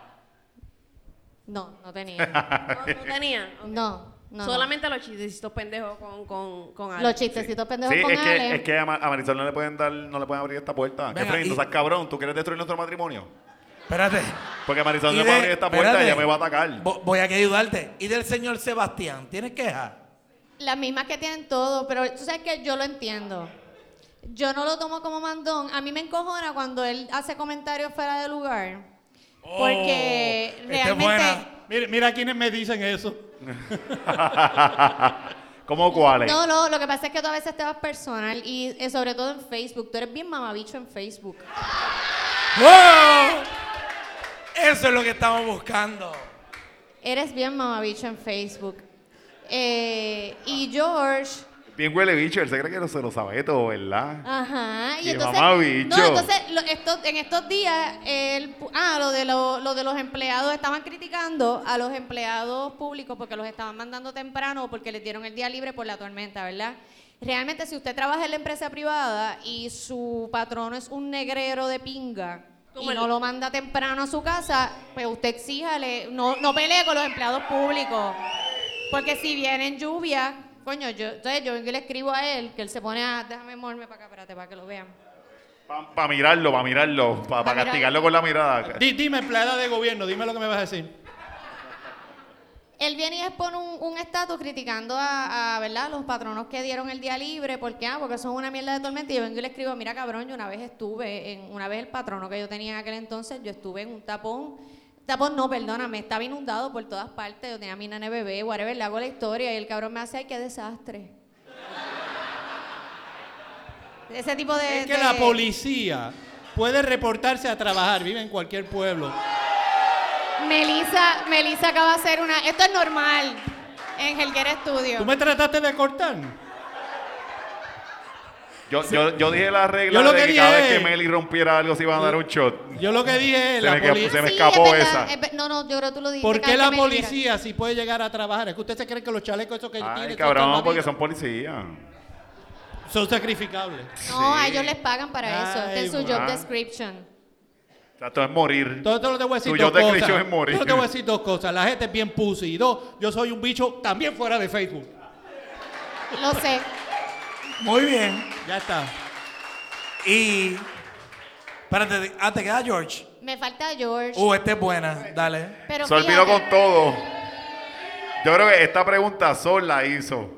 No, no tenía. <laughs> No, no tenía. No, no. Solamente los chistecitos pendejos con, con, con. Alex. Los chistecitos pendejos Sí, con es que, Ale. es que a, Ma- a Marisol no le pueden dar, no le pueden abrir esta puerta. ¿Qué Venga, frente? y- O sea, cabrón, ¿tú quieres destruir nuestro matrimonio? Espérate. Porque Marisol no le de- puede abrir esta puerta espérate. y ella me va a atacar. Vo- Voy a que ayudarte. ¿Y del señor Sebastián? ¿Tienes queja? Las mismas que tienen todo, pero tú sabes que yo lo entiendo. Yo no lo tomo como mandón. A mí me encojona cuando él hace comentarios fuera de lugar. Porque Oh, es realmente... buena. Mira, mira quiénes me dicen eso. <laughs> ¿Cómo cuáles? No, no, lo que pasa es que tú a veces te vas personal y eh, sobre todo en Facebook. Tú eres bien mamabicho en Facebook. ¡Oh! Eso es lo que estamos buscando. Eres bien mamabicho en Facebook. Eh, y George... Bien huele bicho, él se cree que no se lo sabe todo, ¿verdad? Ajá, y entonces, no, entonces lo- esto- en estos días, el, pu- ah, lo de, lo, lo de los empleados, estaban criticando a los empleados públicos porque los estaban mandando temprano o porque les dieron el día libre por la tormenta, ¿verdad? Realmente, si usted trabaja en la empresa privada y su patrono es un negrero de pinga y no lo manda temprano a su casa, pues usted exíjale, no, no pelee con los empleados públicos. Porque si viene en lluvia, coño, yo, entonces yo vengo y le escribo a él, que él se pone a, déjame moverme para acá, espérate, para que lo vean. Para mirarlo, para mirarlo, para Pa' castigarlo con la mirada. Di- dime, empleada de gobierno, dime lo que me vas a decir. Él viene y expone un un estatus criticando a, a, ¿verdad? los patronos que dieron el día libre, porque, ah, porque son una mierda de tormenta. Y yo vengo y le escribo, mira cabrón, yo una vez estuve, en, una vez el patrono que yo tenía en aquel entonces, yo estuve en un tapón, tapón no, perdóname, estaba inundado por todas partes, yo tenía a mi nene bebé, whatever, le hago la historia y el cabrón me hace, ay, qué desastre. Ese tipo de... Es que de- la policía puede reportarse a trabajar, vive en cualquier pueblo. Melissa, Melissa acaba de hacer una... Esto es normal en Helguera Studio. ¿Tú me trataste de cortar? Yo, yo, yo dije la regla Yo lo de que que dije cada vez es- que Meli rompiera algo se iban a dar un shot. Yo lo que dije es, Se la me quedó- poli- se me Sí, escapó es verdad, esa. es ver- no, no, yo creo que tú lo dijiste. ¿por qué la policía sí puede llegar a trabajar? Es que usted se cree que los chalecos esos que Ay, tienen cabrón, porque son, policías. son sacrificables. No, a ellos les pagan para eso. Está en su Ay, job description. O sea, esto es morir. Entonces te lo te voy a decir dos yo te cosas. en morir. Yo te voy a decir dos cosas. La gente es bien pussy. Y dos, yo soy un bicho también fuera de Facebook. Lo sé. Muy bien. Ya está. Y. Espérate, ah, te queda George. Me falta George. Uh, esta es buena. Dale. pero Se olvidó fíjate, con todo. Yo creo que esta pregunta Sol la hizo.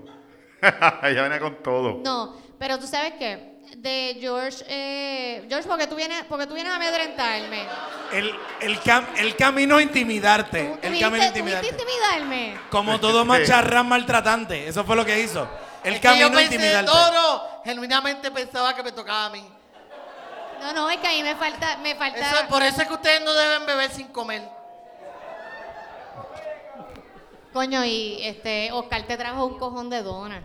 <laughs> Ella venía con todo. No, pero tú sabes qué. De George, eh, George, porque tú vienes, porque tú vienes a amedrentarme. El, el, cam- el camino a intimidarte. Tú El viniste- camino intimidarte. a intimidarme. Como todo <laughs> macharrán maltratante. Eso fue lo que hizo. El Es que yo camino pensé, intimidarte. no, no, genuinamente pensaba que me tocaba a mí. No, no, es que ahí me falta, me falta. Eso, por eso es que ustedes no deben beber sin comer. Coño, y este, Oscar te trajo un cojón de donas.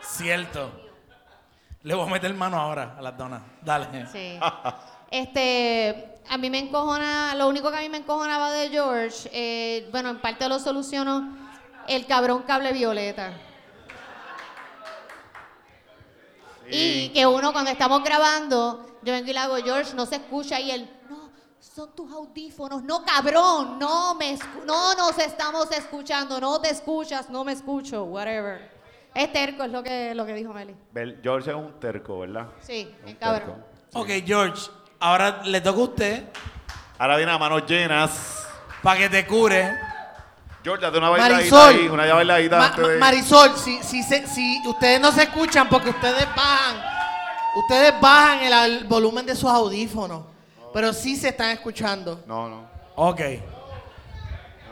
Cierto. Le voy a meter mano ahora a las donas. Dale. Sí. Este, a mí me encojona, lo único que a mí me encojonaba de George, eh, bueno, en parte lo solucionó el cabrón cable violeta. Y que uno cuando estamos grabando, yo vengo y le hago, George, no se escucha y él, no, son tus audífonos, no cabrón, no me no nos estamos escuchando, no te escuchas, no me escucho, whatever. Es terco, es lo que, lo que dijo Meli. George es un terco, ¿verdad? Sí, Un cabrón. terco. Ok, George, ahora le toca a usted Ahora viene a manos llenas. para que te cure. George, date una bailadita Marisol. ahí, una bailadita Ma- antes de... Marisol, si, si, se- si ustedes no se escuchan porque ustedes bajan, ustedes bajan el, al- volumen de sus audífonos, pero sí se están escuchando. No, no. Ok.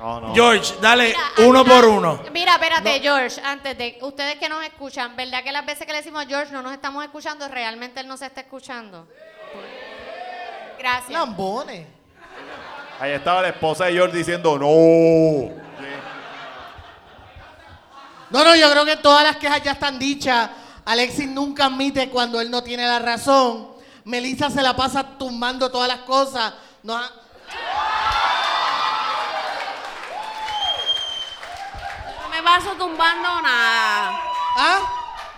No, no. George, dale Mira, uno antes- por uno. Mira, espérate, George, antes de ustedes que nos escuchan, ¿verdad que las veces que le decimos a George no nos estamos escuchando, realmente él no se está escuchando? Gracias. Lambones. Ahí estaba la esposa de George diciendo no. No, no, yo creo que todas las quejas ya están dichas. Alexis nunca admite cuando él no tiene la razón. Melissa se la pasa tumbando todas las cosas. No ha- No me paso tumbando nada. ¿Ah?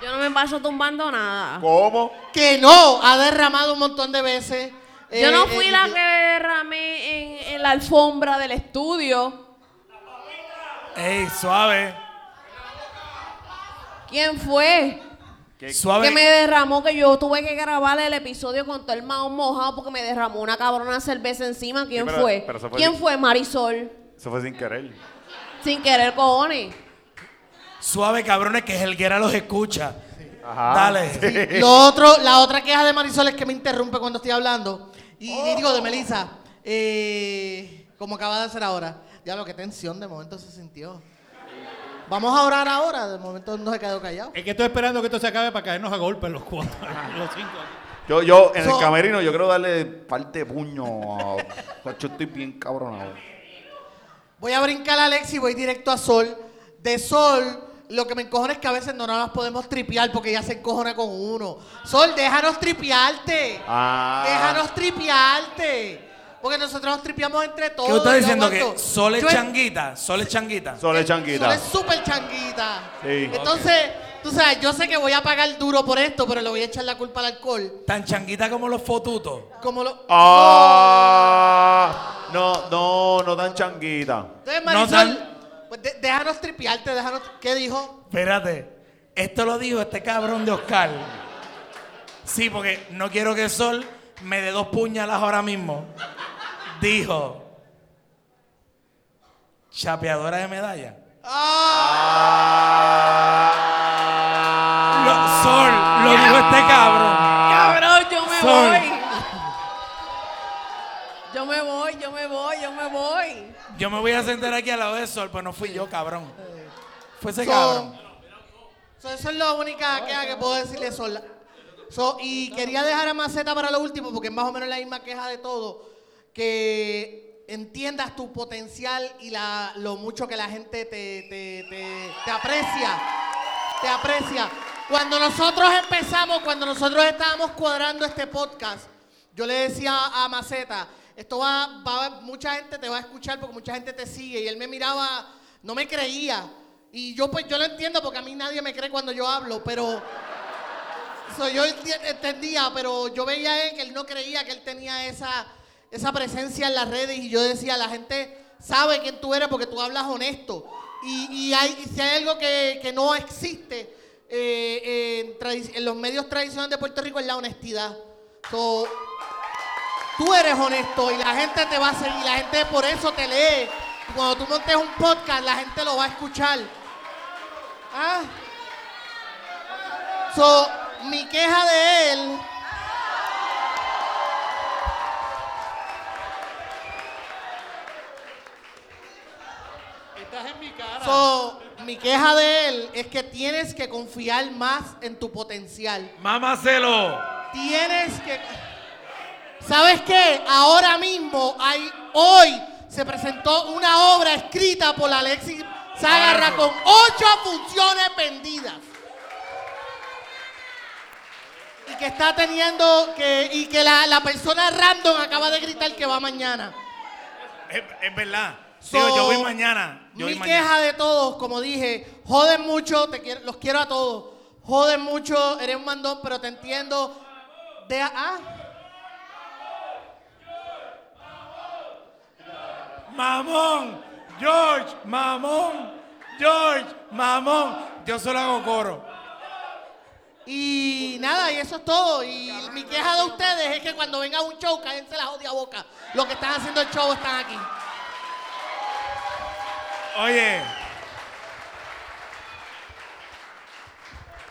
Yo no me paso tumbando nada. ¿Cómo? Que no, ha derramado un montón de veces. Yo Eh, no eh, fui la que derramé en, en la alfombra del estudio. Ey, suave. ¿Quién fue? Suave. Que me derramó, que yo tuve que grabar el episodio con todo el mahón mojado porque me derramó una cabrona cerveza encima. ¿Quién Sí, pero- fue? pero eso fue ¿Quién fue? Marisol. Eso fue sin querer. Sin querer, cojones. Suave, cabrones, que Helguera los escucha. Ajá. Dale. Lo otro, la otra queja de Marisol es que me interrumpe cuando estoy hablando. Y, y digo de Melissa, eh, como acaba de hacer ahora. Ya lo que tensión de momento se sintió. Vamos a orar ahora, de momento no se quedó callado. Es que estoy esperando que esto se acabe para caernos a golpes los cuatro, <laughs> los cinco. Yo, yo, en So- el camerino, yo quiero darle parte de puño. a- <laughs> Yo estoy bien cabronado. Voy a brincar a Alex y voy directo a Sol. De Sol, lo que me encojona es que a veces no nos podemos tripear porque ella se encojona con uno. Sol, déjanos tripearte. Ah. Déjanos tripearte. Porque nosotros nos tripeamos entre todos. ¿Qué está diciendo? Que Sol es changuita. Sol es changuita. Sol changuita. es súper changuita. Sí. Entonces, tú sabes, yo sé que voy a pagar duro por esto, pero le voy a echar la culpa al alcohol. Tan changuita como los fotutos. Como lo... Ah. No, no, no tan changuita. Entonces, No Marisol, tan- pues de- déjanos tripearte, déjanos... ¿Qué dijo? Espérate. Esto lo dijo este cabrón de Oscar. Sí, porque no quiero que Sol me dé dos puñalas ahora mismo. Dijo. Chapeadora de medalla. Ah. Lo- Sol, lo dijo este cabrón. Cabrón, yo me Sol. voy. Yo me voy, yo me voy, yo me voy. Yo me voy a sentar aquí al lado de Sol, pues no fui yo, cabrón. Fue ese So- cabrón. So, eso es la única queja que puedo decirle sola. So, y quería dejar a Maceta para lo último, porque es más o menos la misma queja de todo. Que entiendas tu potencial y la, lo mucho que la gente te, te, te- aprecia. Te aprecia. Cuando nosotros empezamos, cuando nosotros estábamos cuadrando este podcast, yo le decía a Maceta, esto va, va, mucha gente te va a escuchar porque mucha gente te sigue. Y él me miraba, no me creía. Y yo pues yo lo entiendo porque a mí nadie me cree cuando yo hablo, pero <laughs> so, yo entendía, pero yo veía él que él no creía que él tenía esa, esa presencia en las redes y yo decía, la gente sabe quién tú eres porque tú hablas honesto. Y, y hay, si hay algo que, que no existe eh, en, tradi- en los medios tradicionales de Puerto Rico es la honestidad. So, tú eres honesto y la gente te va a seguir, la gente por eso te lee. Cuando tú montes un podcast, la gente lo va a escuchar. Ah. So, mi queja de él. So, mi queja de él es que tienes que confiar más en tu potencial. Mámaselo. Tienes que. ¿Sabes qué? Ahora mismo hay. Hoy se presentó una obra escrita por Alexis Zagarra con ocho funciones vendidas. Y que está teniendo que. Y que la, la persona random acaba de gritar que va mañana. Es, es verdad. So, Digo, yo voy mañana. Yo mi queja de todos, como dije, joden mucho, te quiero- los quiero a todos. Joden mucho, eres un mandón, pero te entiendo. De, ah, Mamón. George, mamón. George, mamón. Yo solo hago coro. Y nada, y eso es todo. Y mi queja de ustedes es que cuando venga un show, cállense la jodida boca. Los que están haciendo el show están aquí. Oye.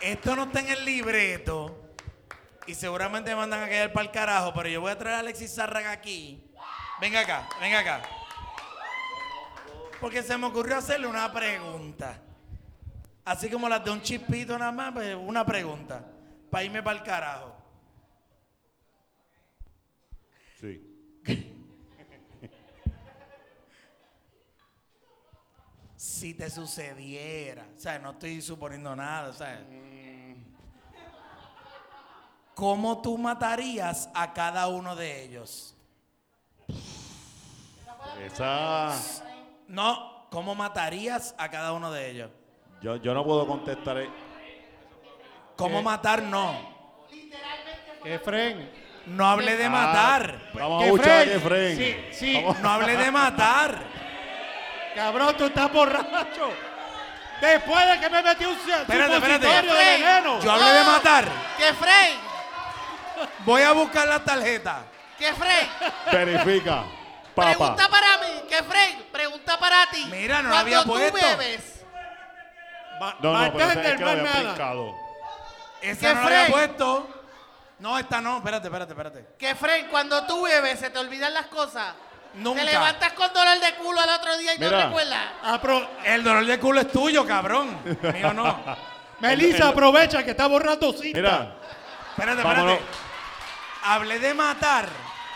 Esto no está en el libreto. Y seguramente me mandan a caer para el carajo. Pero yo voy a traer a Alexis Zárraga aquí. Venga acá, venga acá. Porque se me ocurrió hacerle una pregunta. Así como las de un chispito nada más, pues una pregunta. Para irme para el carajo. Sí. <laughs> si te sucediera, o sea, no estoy suponiendo nada, o sea, ¿cómo tú matarías a cada uno de ellos? Esa. No, ¿cómo matarías a cada uno de ellos? Yo, yo no puedo contestar. eh. ¿Cómo matar? No. Efren. No hablé de matar. Vamos a escuchar a Efren. sí, sí. Vamos- No hablé de matar. Cabrón, tú estás borracho. Después de que me metí un Espérate, espérate. de veneno. Yo hablé de matar. ¡Que Frey! Voy a buscar la tarjeta. ¡Que Frey! Verifica. Papa. Pregunta para mí, ¿qué Frey? Pregunta para ti. Mira, no Cuando había tú puesto. bebes, Ba- No, no, pero ese es que lo había. Esa ¿Qué no la había puesto. No, esta no. Espérate, espérate, espérate. ¿qué Frey? Cuando tú bebes, se te olvidan las cosas. Nunca. Te levantas con dolor de culo al otro día y no Mira. recuerdas. Apro- El dolor de culo es tuyo, cabrón. Mío no. <laughs> Melissa, el- aprovecha que está borrando cinta. Mira, Espérate, Vámonos. espérate. Hablé de matar.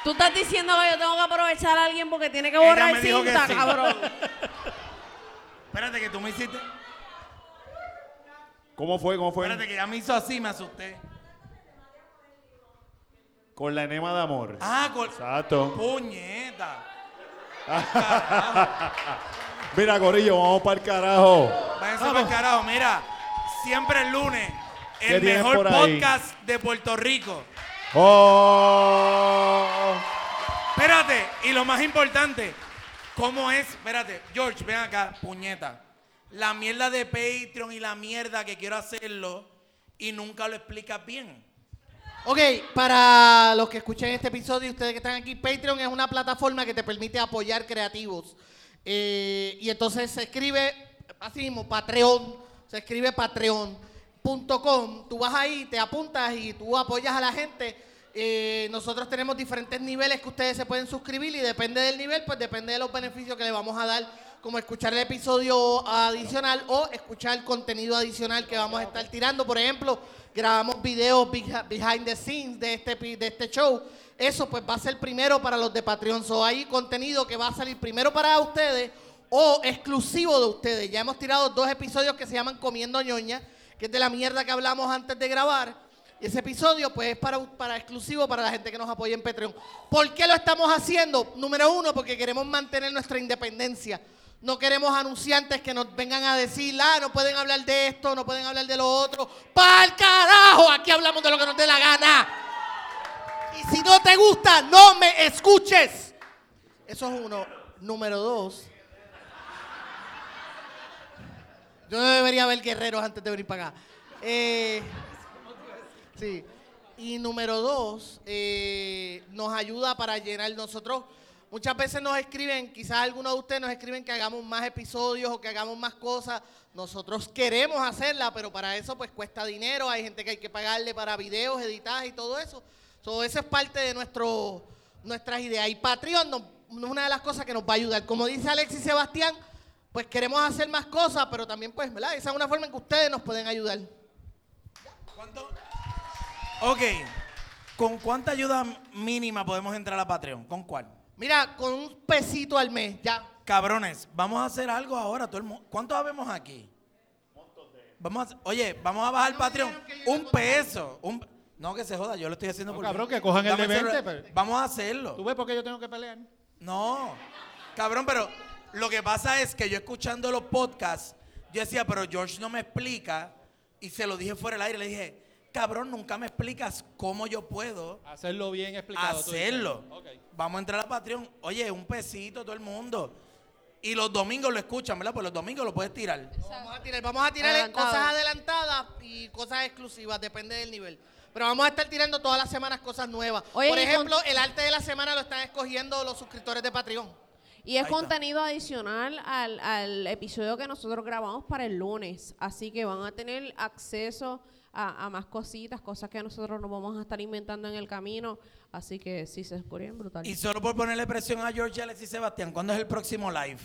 Tú estás diciendo que yo tengo que aprovechar a alguien porque tiene que Ella borrar me dijo que cinta, sí. cabrón. <laughs> Espérate que tú me hiciste. ¿cómo fue? ¿Cómo fue? Espérate que ya me hizo así, me asusté. Con la enema de amor. Ah, con... Exacto. puñeta. <laughs> Mira, Corillo, vamos para el carajo. Váyanse para el carajo. Mira, siempre el lunes, ¿Qué el mejor podcast de Puerto Rico. ¡Oh! Espérate, y lo más importante, ¿cómo es? Espérate, George, ven acá, puñeta. La mierda de Patreon y la mierda que quiero hacerlo y nunca lo explicas bien. Ok, para los que escuchen este episodio y ustedes que están aquí, Patreon es una plataforma que te permite apoyar creativos. Eh, y entonces se escribe, así mismo, Patreon, se escribe patreon.com. Tú vas ahí, te apuntas y tú apoyas a la gente. Eh, nosotros tenemos diferentes niveles que ustedes se pueden suscribir y depende del nivel, pues depende de los beneficios que le vamos a dar como escuchar el episodio adicional o escuchar contenido adicional que vamos a estar tirando. Por ejemplo, grabamos videos behi- behind the scenes de este, de este show. Eso pues va a ser primero para los de Patreon. So hay contenido que va a salir primero para ustedes o exclusivo de ustedes. Ya hemos tirado dos episodios que se llaman Comiendo ñoña, que es de la mierda que hablamos antes de grabar. Y ese episodio, pues, es para, para exclusivo para la gente que nos apoya en Patreon. ¿Por qué lo estamos haciendo? Número uno, porque queremos mantener nuestra independencia. No queremos anunciantes que nos vengan a decir, ah, no pueden hablar de esto, no pueden hablar de lo otro. ¡Pa'l carajo! Aquí hablamos de lo que nos dé la gana. Y si no te gusta, no me escuches. Eso es uno. Número dos. Yo no debería ver guerreros antes de venir para acá. Eh, sí. Y número dos, eh, nos ayuda para llenar nosotros. Muchas veces nos escriben, quizás algunos de ustedes nos escriben que hagamos más episodios o que hagamos más cosas. Nosotros queremos hacerla, pero para eso pues cuesta dinero. Hay gente que hay que pagarle para videos, editar y todo eso. Todo eso es parte de nuestro, nuestras ideas. Y Patreon nos- es una de las cosas que nos va a ayudar. Como dice Alexis Sebastián, pues queremos hacer más cosas, pero también pues, ¿verdad? Esa es una forma en que ustedes nos pueden ayudar. ¿Cuánto? Ok. ¿Con cuánta ayuda mínima podemos entrar a Patreon? ¿Con cuál? Mira, con un pesito al mes, ya. Cabrones, vamos a hacer algo ahora. Todo el mu- ¿Cuántos habemos aquí? Vamos a, oye, vamos a bajar Patreon. Un peso. Un, no, que se joda, yo lo estoy haciendo No, por cabrón, que cojan el de 20, celular. pero- Vamos a hacerlo. ¿Tú ves por qué yo tengo que pelear? No, cabrón, pero lo que pasa es que yo escuchando los podcasts, yo decía, pero George no me explica, y se lo dije fuera del aire, le dije, cabrón, nunca me explicas cómo yo puedo Hacerlo bien explicado. hacerlo. Vamos a entrar a Patreon. Oye, un pesito todo el mundo. Y los domingos lo escuchan, ¿verdad? Pues los domingos lo puedes tirar. Vamos a tirar, vamos a tirar Adelantado. cosas adelantadas y cosas exclusivas, depende del nivel. Pero vamos a estar tirando todas las semanas cosas nuevas. Oye, Por ejemplo, el arte de la semana lo están escogiendo los suscriptores de Patreon. Y es Ahí está. contenido adicional al, al episodio que nosotros grabamos para el lunes. Así que van a tener acceso a, a más cositas, cosas que nosotros nos vamos a estar inventando en el camino. Así que sí, se escuchen brutal. Y solo por ponerle presión a George, Alex y Sebastián, ¿cuándo es el próximo live?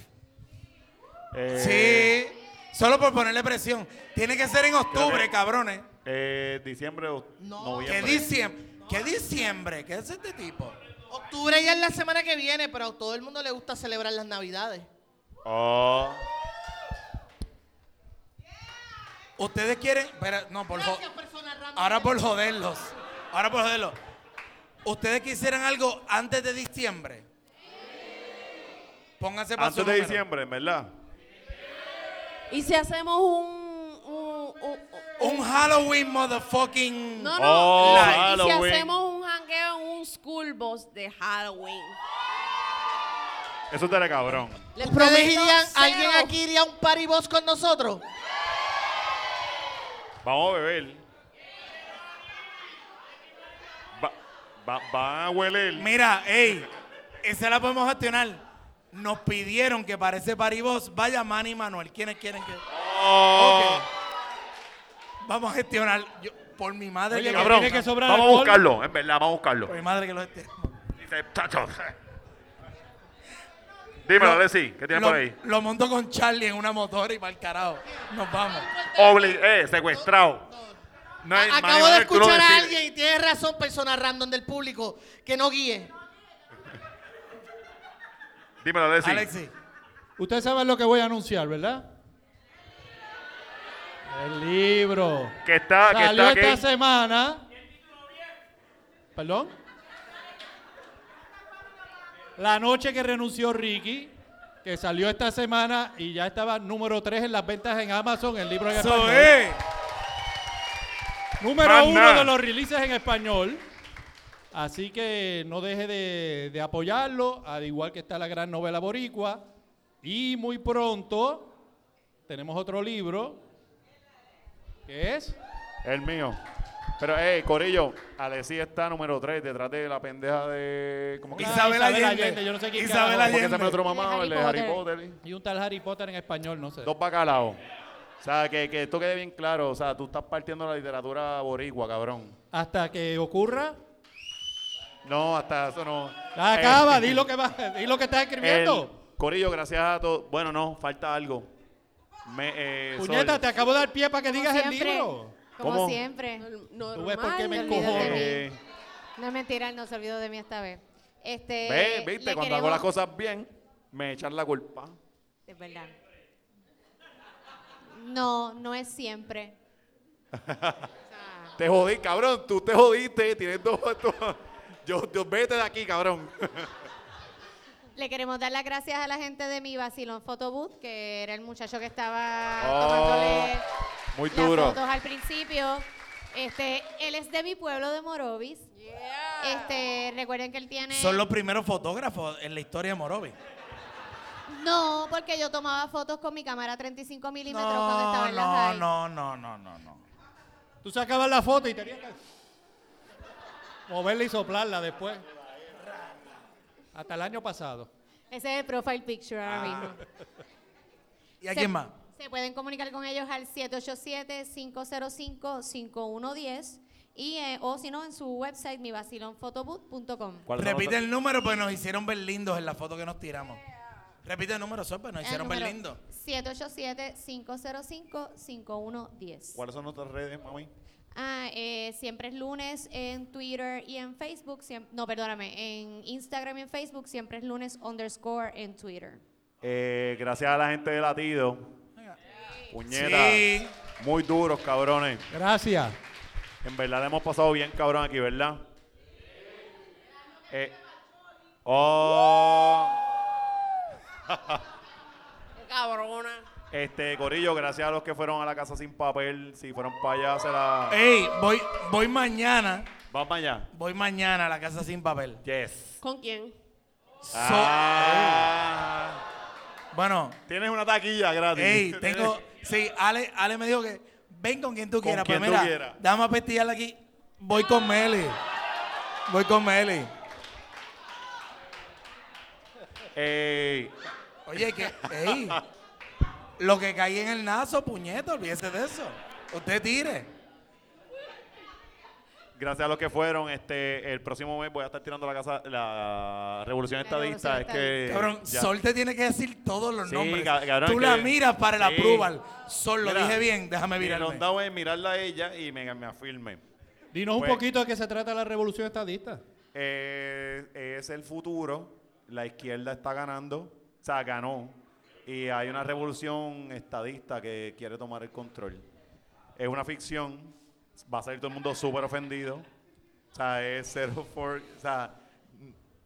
Eh, Sí, solo por ponerle presión. Tiene que ser en octubre, que- cabrones. eh, diciembre o No. ¿Qué noviembre. diciembre? ¿Qué diciembre? ¿Qué es este tipo? Octubre ya es la semana que viene, pero a todo el mundo le gusta celebrar las navidades. Oh. Ustedes quieren, espera, no, por Gracias, ahora por joderlos. Ahora por joderlos. ¿Ustedes quisieran algo antes de diciembre? Pónganse para Antes de diciembre, ¿verdad? Y si hacemos un... un- un- un- Halloween motherfucking. no, no. Oh, y si Halloween. hacemos un hangueo en un school bus de Halloween. Eso estaría cabrón. Les ¿Ustedes irían, alguien aquí iría a un party boss con nosotros? Vamos a beber. Va, va- van a hueler. Mira, ey, esa la podemos gestionar. Nos pidieron que para ese paribos vaya Manny y Manuel. ¿Quiénes quieren que.? Oh. Vamos a gestionar. Yo, por mi madre Oye, que cabrón. Tiene que sobrar vamos a alcohol. buscarlo, en verdad, vamos a buscarlo. Por mi madre que lo esté. Dice, chacho. Dímelo, Alexi, ¿qué tienes lo, por ahí? Lo monto con Charlie en una motora y para el carajo. Nos vamos. Obli eh, secuestrado. No hay- A- Acabo de escuchar a alguien y tienes razón, persona random del público, que no guíe. Dímelo, Alexi. Alexi. Ustedes saben lo que voy a anunciar, ¿verdad? El libro. Que está, que Salió está esta aquí. semana. ¿Perdón? La noche que renunció Ricky, que salió esta semana y ya estaba número 3 en las ventas en Amazon, el libro en español. es. Número Más uno nada. de los releases en español. Así que no deje de, de apoyarlo, al igual que está la gran novela boricua. Y muy pronto tenemos otro libro, que es... El mío. Pero, eh, Corillo, Alexi está número 3 detrás de la pendeja de. ¿Cómo que llama? Isabel Isabel Allende. Allende, yo no sé quién Isabel carajo. ¿Cómo que se llama el Allende. otro mamá? El de Harry Potter. Y un tal Harry Potter en español, no sé. Dos bacalaos. O sea, que, que esto quede bien claro. O sea, tú estás partiendo la literatura boricua, cabrón. Hasta que ocurra. No, hasta eso no. Acaba, Eh, di lo que <laughs> va, di lo que estás el- escribiendo. Corillo, gracias a todos. Bueno, no, falta algo. Me, eh, Puñeta, Sol, te acabo de dar pie para que Como digas el siempre. libro. Como ¿Cómo? siempre. Normal, Tú ves por qué me olvídate de encojono. mí. eh, No es mentira, él no se olvidó de mí esta vez. Este, ve, viste, le cuando hago las cosas bien, me echan la culpa. Es verdad. No, no es siempre. <laughs> Te jodí, cabrón. Tú te jodiste. Tienes dos. dos- yo, yo, vete de aquí, cabrón. <laughs> le queremos dar las gracias a la gente de mi Vacilón Photobooth, que era el muchacho que estaba Oh, tomándole Muy las fotos al principio. Este, él es de mi pueblo de Morovis. Este, recuerden que él tiene. Son los primeros fotógrafos en la historia de Morovi. No, porque yo tomaba fotos con mi cámara 35 milímetros cuando estaba en la no, high. no, no, no, no, no. Tú sacabas la foto y tenías que moverla y soplarla después. Hasta el año pasado. Ese es el profile picture ahora Ah. mismo. ¿Y a Se- quién más? Se pueden comunicar con ellos al 787-505-5110 y eh, o si no en su website mivacilonphotobooth.com. ¿Cuáles son Repite el número, pues nos hicieron ver lindos en la foto que nos tiramos. Repite el número, Sol, pues nos hicieron ver lindos. 787-505-5110. ¿Cuáles son nuestras redes, mami? Ah, eh, siempre es lunes en Twitter y en Facebook. no, perdóname, en Instagram y en Facebook siempre es lunes underscore en Twitter. Eh, gracias a la gente de Latido. Puñeta. Sí. Muy duros, cabrones. Gracias. En verdad le hemos pasado bien, cabrón, aquí, ¿verdad? Eh, oh. Qué cabrona. Este, Corillo, gracias a los que fueron a la casa sin papel. Si fueron para allá, se la. Ey, voy, voy mañana, Vamos para allá. voy mañana a la casa sin papel. Yes. ¿Con quién? So- Ah. Bueno, Tienes una taquilla gratis. Ey, <laughs> tengo. Sí, Ale, Ale me dijo que ven con quien tú Con quieras. quien pues tú mira, quieras. dame a pestillarle aquí. Voy con Meli. Voy con Meli. Ey, Oye, que. Ey. <laughs> Lo que cae en el nazo, puñeto, olvídese de eso. Usted tire. gracias a los que fueron, este, el próximo mes voy a estar tirando la casa, la revolución La estadista. Es que Cabrón, ya- Sol te tiene que decir todos los Sí, nombres. ca- cabrón, Tú que- la miras para el Sí. approval. Sol, lo Mira, dije bien, déjame Mi mirarme. rondado es mirarla a ella y me, me afirme. Dinos un Pues- poquito de qué se trata la revolución estadista. Eh, es el futuro, la izquierda está ganando, o sea, ganó, y hay una revolución estadista que quiere tomar el control. Es una ficción, va a salir todo el mundo súper ofendido, o sea, es cero for, o sea,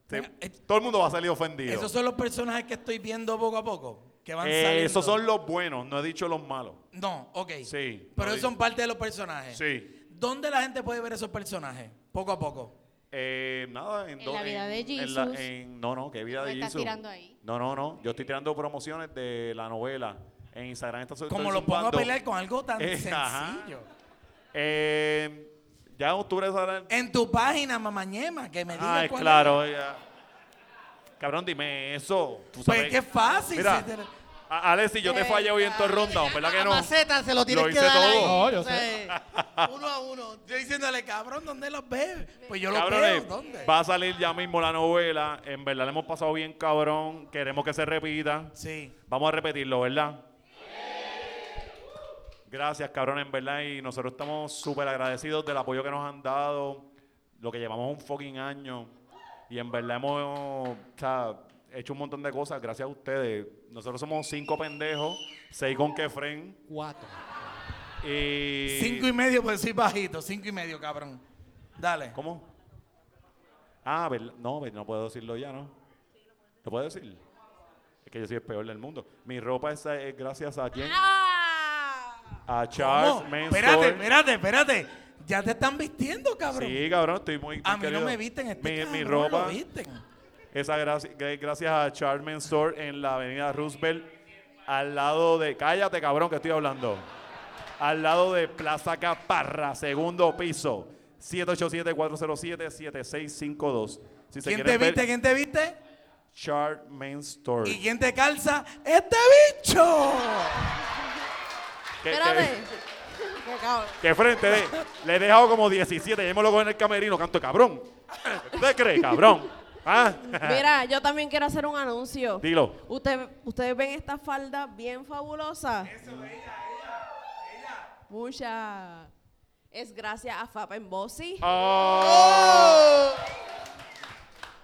eh, todo el mundo va a salir ofendido. Esos son los personajes que estoy viendo poco a poco. Que van Eh, esos son los buenos, no he dicho los malos. No, ok. Sí, Pero no esos son parte de los personajes. Sí. ¿Dónde la gente puede ver esos personajes? Poco a poco. Eh, nada, en, En do- la vida de en la- Jesus. en- no, no, que vida ¿Me de estás Jesus. tirando ahí? No, no, no. Yo estoy tirando promociones de la novela. En Instagram está Como lo pongo a pelear con algo tan Eh, sencillo. Eh, ya en octubre sale. En tu página, mamañema, que me digas Ay, cuál claro. ya. Cabrón, dime eso. Tú es. Pues sabes- qué fácil. Mira, si te- a- Alexi, yo te fallé hoy en todo el rundown, ¿verdad que A no? maceta se lo tienes Lo que hice dar ahí. todo. No, yo O sea, <laughs> Uno a uno. Yo diciéndole, cabrón, ¿dónde los ves? Pues yo los Cabrones, veo. ¿Dónde? va a salir ya mismo la novela. En verdad le hemos pasado bien, cabrón. Queremos que se repita. Sí. Vamos a repetirlo, ¿verdad? Gracias, cabrón, en verdad. Y nosotros estamos súper agradecidos del apoyo que nos han dado. Lo que llevamos un fucking año. Y en verdad hemos o sea, hecho un montón de cosas gracias a ustedes. Nosotros somos cinco pendejos, seis con Kefren. Cuatro. Y... Cinco y medio, pues sí, bajito. Cinco y medio, cabrón. Dale. ¿Cómo? Ah, no, no puedo decirlo ya, ¿no? ¿Lo puedo decir? Es que yo soy el peor del mundo. Mi ropa es, es gracias a quién? ¡Ah! A Charles ¿Cómo? Men's Espérate, espérate, espérate. Ya te están vistiendo, cabrón. Sí, cabrón, estoy muy, a mí querido. no me visten este Mi, mi ropa, lo visten. Esa gracia- gra- gracias a Charles Store en la avenida Roosevelt, al lado de... Cállate, cabrón, que estoy hablando. Al lado de Plaza Caparra, segundo piso. 787-407-7652. Si ¿Quién te ver, viste? ¿Quién te viste? Charles Store. ¿Y quién te calza? ¡Este bicho! Que- Espérate. que- <laughs> Qué frente de, le he dejado como 17, ya me lo en el camerino, canto cabrón. ¿Tú te crees, cabrón? ¿Ah? <laughs> Mira, yo también quiero hacer un anuncio. Dilo. Usted, ustedes ven esta falda bien fabulosa. Mucha. Es gracias a Fap Bossy. Oh.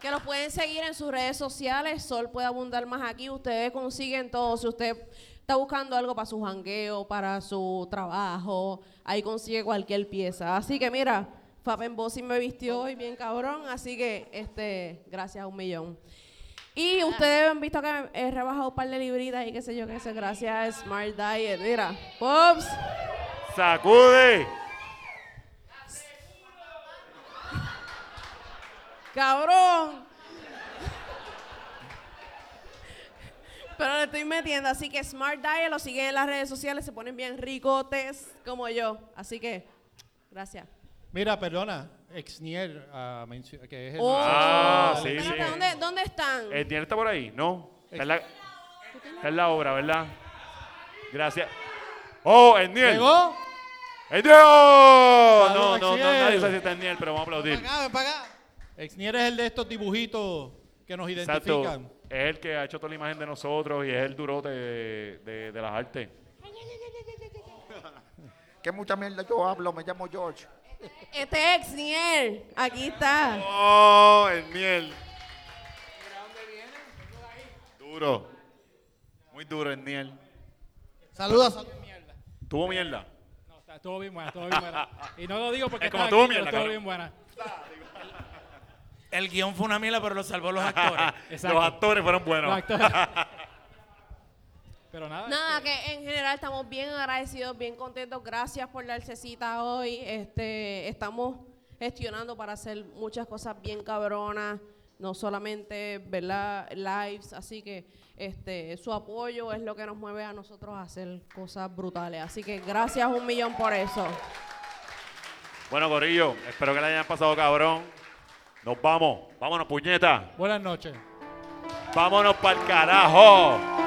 Que los pueden seguir en sus redes sociales. Sol puede abundar más aquí. Ustedes consiguen todo. Si usted está buscando algo para su jangueo, para su trabajo, ahí consigue cualquier pieza. Así que mira, Bossy me vistió hoy bien cabrón. Así que este, gracias a un millón. Y ustedes han visto que he rebajado un par de libritas y qué sé yo qué sé, gracias a Smart Diet. Mira, Pops. ¡Sacude! ¡Cabrón! Pero le estoy metiendo, así que Smart Diet lo siguen en las redes sociales, se ponen bien ricotes como yo. Así que, gracias. Mira, perdona, Exnier, ah, mencio- que es el... Oh. Ah, sí, Espérate, sí. ¿dónde, ¿dónde están? ¿El dinero está por ahí? No. Está en la, está en la obra, ¿verdad? Gracias. ¡Oh, el Niel! ¿Llegó? ¡El Niel! No, no, no, nadie sabe si está el Niel, pero vamos a Ven aplaudir. para acá, ven para acá. Exnier es el de estos dibujitos que nos Exacto. identifican. Es el que ha hecho toda la imagen de nosotros y es el durote de, de- de las artes. <laughs> Que mucha mierda yo hablo, me llamo George. Este es Xniel, aquí está. ¡Oh, el Niel! Duro. Muy duro el Niel. Saludos, saludos. ¿Tuvo mierda? No, está todo bien buena, todo bien buena. Y no lo digo porque Es como aquí, mierda, cabrón. bien buena. El guion fue una mierda, pero lo salvó los actores. <laughs> Exacto. Los actores fueron buenos. Los actores. <laughs> Pero nada. Nada, este, que en general estamos bien agradecidos, bien contentos. Gracias por darse cita hoy. Este, estamos gestionando para hacer muchas cosas bien cabronas. no solamente ¿verdad? lives, así que este, su apoyo es lo que nos mueve a nosotros a hacer cosas brutales. Así que gracias un millón por eso. Bueno, Corillo, espero que le hayan pasado cabrón. Nos vamos. Vámonos, puñeta. Buenas noches. Vámonos para el carajo.